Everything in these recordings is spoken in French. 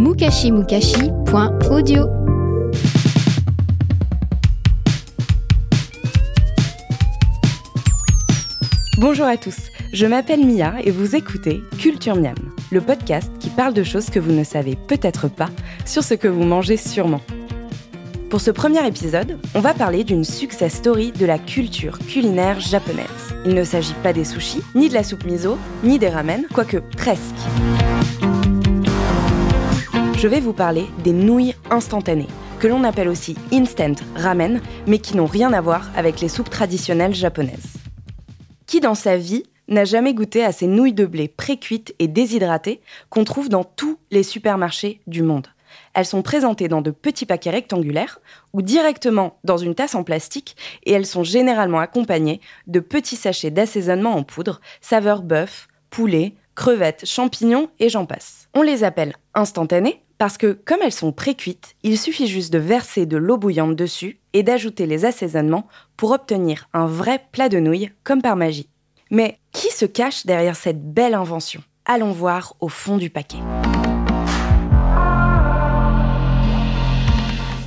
mukashimukashi.audio Bonjour à tous, je m'appelle Mia et vous écoutez Culture Miam, le podcast qui parle de choses que vous ne savez peut-être pas sur ce que vous mangez sûrement. Pour ce premier épisode, on va parler d'une success story de la culture culinaire japonaise. Il ne s'agit pas des sushis, ni de la soupe miso, ni des ramen, quoique presque. Je vais vous parler des nouilles instantanées, que l'on appelle aussi instant ramen, mais qui n'ont rien à voir avec les soupes traditionnelles japonaises. Qui dans sa vie n'a jamais goûté à ces nouilles de blé pré-cuites et déshydratées qu'on trouve dans tous les supermarchés du monde? Elles sont présentées dans de petits paquets rectangulaires ou directement dans une tasse en plastique et elles sont généralement accompagnées de petits sachets d'assaisonnement en poudre, saveur bœuf, poulet, crevettes, champignons et j'en passe. On les appelle instantanées parce que comme elles sont pré-cuites, il suffit juste de verser de l'eau bouillante dessus et d'ajouter les assaisonnements pour obtenir un vrai plat de nouilles comme par magie. Mais qui se cache derrière cette belle invention? Allons voir au fond du paquet.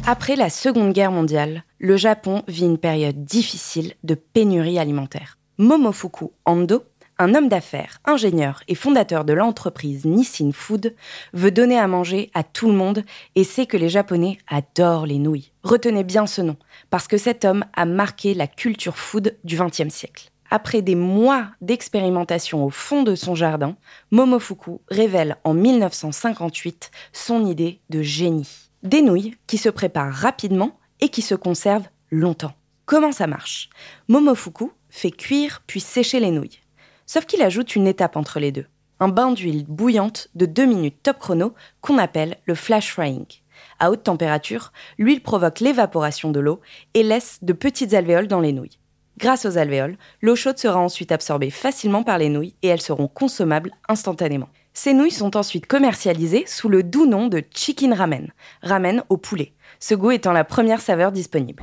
Après la Seconde Guerre mondiale, le Japon vit une période difficile de pénurie alimentaire. Momofuku Ando, un homme d'affaires, ingénieur et fondateur de l'entreprise Nissin Food, veut donner à manger à tout le monde et sait que les Japonais adorent les nouilles. Retenez bien ce nom, parce que cet homme a marqué la culture food du XXe siècle. Après des mois d'expérimentation au fond de son jardin, Momofuku révèle en 1958 son idée de génie. Des nouilles qui se préparent rapidement et qui se conservent longtemps. Comment ça marche? Momofuku fait cuire puis sécher les nouilles. Sauf qu'il ajoute une étape entre les deux. Un bain d'huile bouillante de 2 minutes top chrono qu'on appelle le flash frying. À haute température, l'huile provoque l'évaporation de l'eau et laisse de petites alvéoles dans les nouilles. Grâce aux alvéoles, l'eau chaude sera ensuite absorbée facilement par les nouilles et elles seront consommables instantanément. Ces nouilles sont ensuite commercialisées sous le doux nom de chicken ramen, ramen au poulet, ce goût étant la première saveur disponible.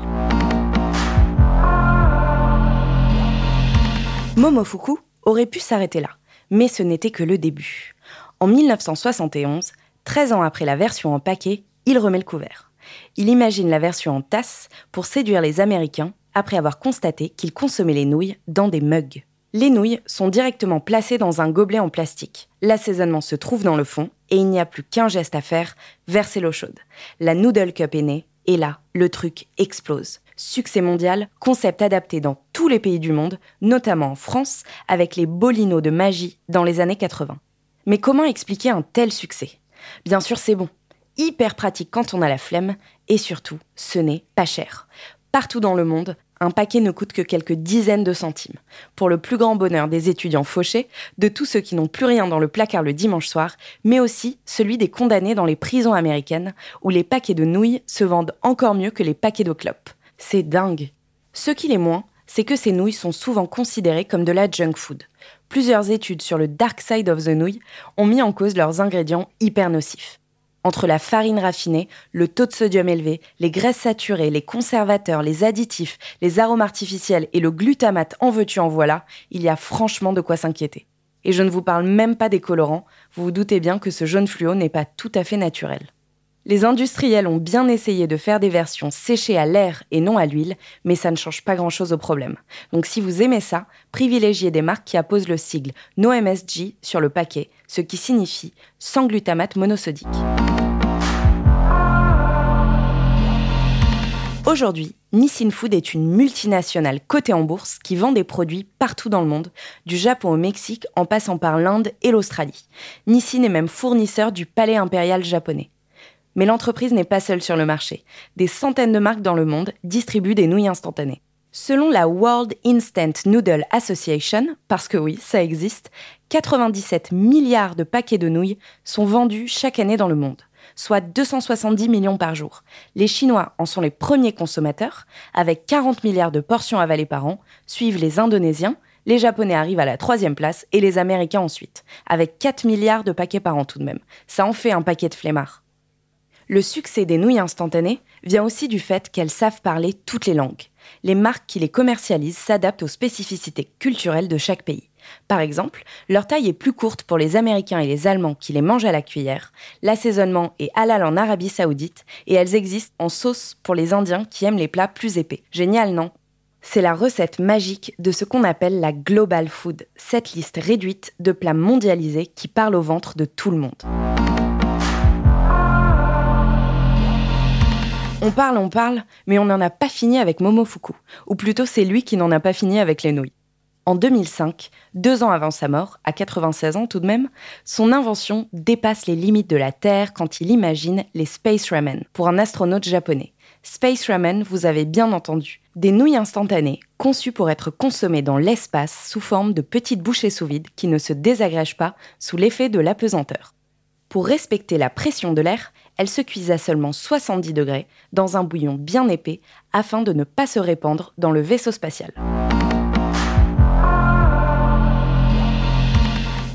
Momofuku aurait pu s'arrêter là, mais ce n'était que le début. En 1971, 13 ans après la version en paquet, il remet le couvert. Il imagine la version en tasse pour séduire les Américains après avoir constaté qu'ils consommaient les nouilles dans des mugs. Les nouilles sont directement placées dans un gobelet en plastique. L'assaisonnement se trouve dans le fond et il n'y a plus qu'un geste à faire, verser l'eau chaude. La noodle cup est née et là, le truc explose. Succès mondial, concept adapté dans tous les pays du monde, notamment en France, avec les bolinos de magie dans les années 80. Mais comment expliquer un tel succès? Bien sûr, c'est bon. Hyper pratique quand on a la flemme et surtout, ce n'est pas cher. Partout dans le monde, un paquet ne coûte que quelques dizaines de centimes. Pour le plus grand bonheur des étudiants fauchés, de tous ceux qui n'ont plus rien dans le placard le dimanche soir, mais aussi celui des condamnés dans les prisons américaines, où les paquets de nouilles se vendent encore mieux que les paquets de clopes. C'est dingue. Ce qui l'est moins, c'est que ces nouilles sont souvent considérées comme de la junk food. Plusieurs études sur le dark side of the nouilles ont mis en cause leurs ingrédients hyper nocifs. Entre la farine raffinée, le taux de sodium élevé, les graisses saturées, les conservateurs, les additifs, les arômes artificiels et le glutamate en veux-tu en voilà, il y a franchement de quoi s'inquiéter. Et je ne vous parle même pas des colorants, vous vous doutez bien que ce jaune fluo n'est pas tout à fait naturel. Les industriels ont bien essayé de faire des versions séchées à l'air et non à l'huile, mais ça ne change pas grand-chose au problème. Donc si vous aimez ça, privilégiez des marques qui apposent le sigle NoMSG sur le paquet, ce qui signifie sans glutamate monosodique. Aujourd'hui, Nissin Food est une multinationale cotée en bourse qui vend des produits partout dans le monde, du Japon au Mexique en passant par l'Inde et l'Australie. Nissin est même fournisseur du palais impérial japonais. Mais l'entreprise n'est pas seule sur le marché. Des centaines de marques dans le monde distribuent des nouilles instantanées. Selon la World Instant Noodle Association, parce que oui, ça existe, 97 milliards de paquets de nouilles sont vendus chaque année dans le monde, soit 270 millions par jour. Les Chinois en sont les premiers consommateurs, avec 40 milliards de portions avalées par an, suivent les Indonésiens, les Japonais arrivent à la troisième place et les Américains ensuite, avec 4 milliards de paquets par an tout de même. Ça en fait un paquet de flemmards. Le succès des nouilles instantanées vient aussi du fait qu'elles savent parler toutes les langues. Les marques qui les commercialisent s'adaptent aux spécificités culturelles de chaque pays. Par exemple, leur taille est plus courte pour les Américains et les Allemands qui les mangent à la cuillère, l'assaisonnement est halal en Arabie saoudite, et elles existent en sauce pour les Indiens qui aiment les plats plus épais. Génial, non? C'est la recette magique de ce qu'on appelle la global food, cette liste réduite de plats mondialisés qui parlent au ventre de tout le monde. On parle, on parle, mais on n'en a pas fini avec Momofuku. Ou plutôt, c'est lui qui n'en a pas fini avec les nouilles. En 2005, deux ans avant sa mort, à 96 ans tout de même, son invention dépasse les limites de la Terre quand il imagine les Space Ramen pour un astronaute japonais. Space Ramen, vous avez bien entendu, des nouilles instantanées conçues pour être consommées dans l'espace sous forme de petites bouchées sous vide qui ne se désagrègent pas sous l'effet de l'apesanteur. Pour respecter la pression de l'air, elle se cuise à seulement 70 degrés dans un bouillon bien épais afin de ne pas se répandre dans le vaisseau spatial.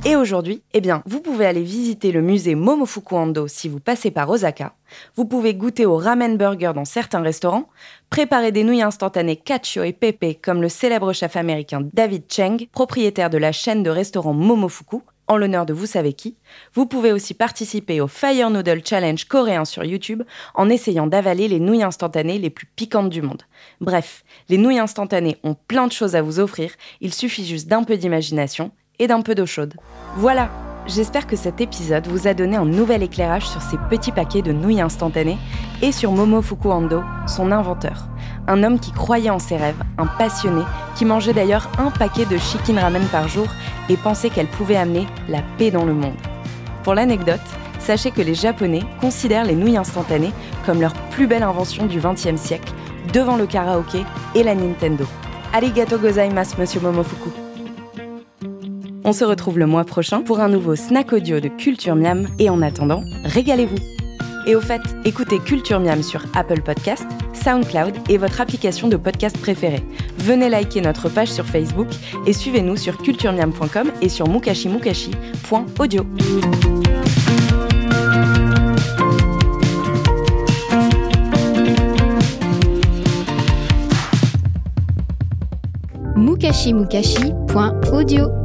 Et aujourd'hui, eh bien, vous pouvez aller visiter le musée Momofuku Ando si vous passez par Osaka. Vous pouvez goûter au ramen burger dans certains restaurants, préparer des nouilles instantanées cacio et pepe comme le célèbre chef américain David Cheng, propriétaire de la chaîne de restaurants Momofuku, en l'honneur de vous savez qui. Vous pouvez aussi participer au Fire Noodle Challenge coréen sur YouTube en essayant d'avaler les nouilles instantanées les plus piquantes du monde. Bref, les nouilles instantanées ont plein de choses à vous offrir, il suffit juste d'un peu d'imagination et d'un peu d'eau chaude. Voilà, j'espère que cet épisode vous a donné un nouvel éclairage sur ces petits paquets de nouilles instantanées et sur Momo Fukuando, son inventeur. Un homme qui croyait en ses rêves, un passionné, qui mangeait d'ailleurs un paquet de chicken ramen par jour et pensait qu'elle pouvait amener la paix dans le monde. Pour l'anecdote, sachez que les Japonais considèrent les nouilles instantanées comme leur plus belle invention du XXe siècle, devant le karaoké et la Nintendo. Arigato gozaimasu, monsieur Momofuku. On se retrouve le mois prochain pour un nouveau snack audio de Culture Miam et en attendant, régalez-vous. Et au fait, écoutez Culture Miam sur Apple Podcast, SoundCloud et votre application de podcast préférée. Venez liker notre page sur Facebook et suivez-nous sur culturemiam.com et sur mukashimukashi.audio. mukashimukashi.audio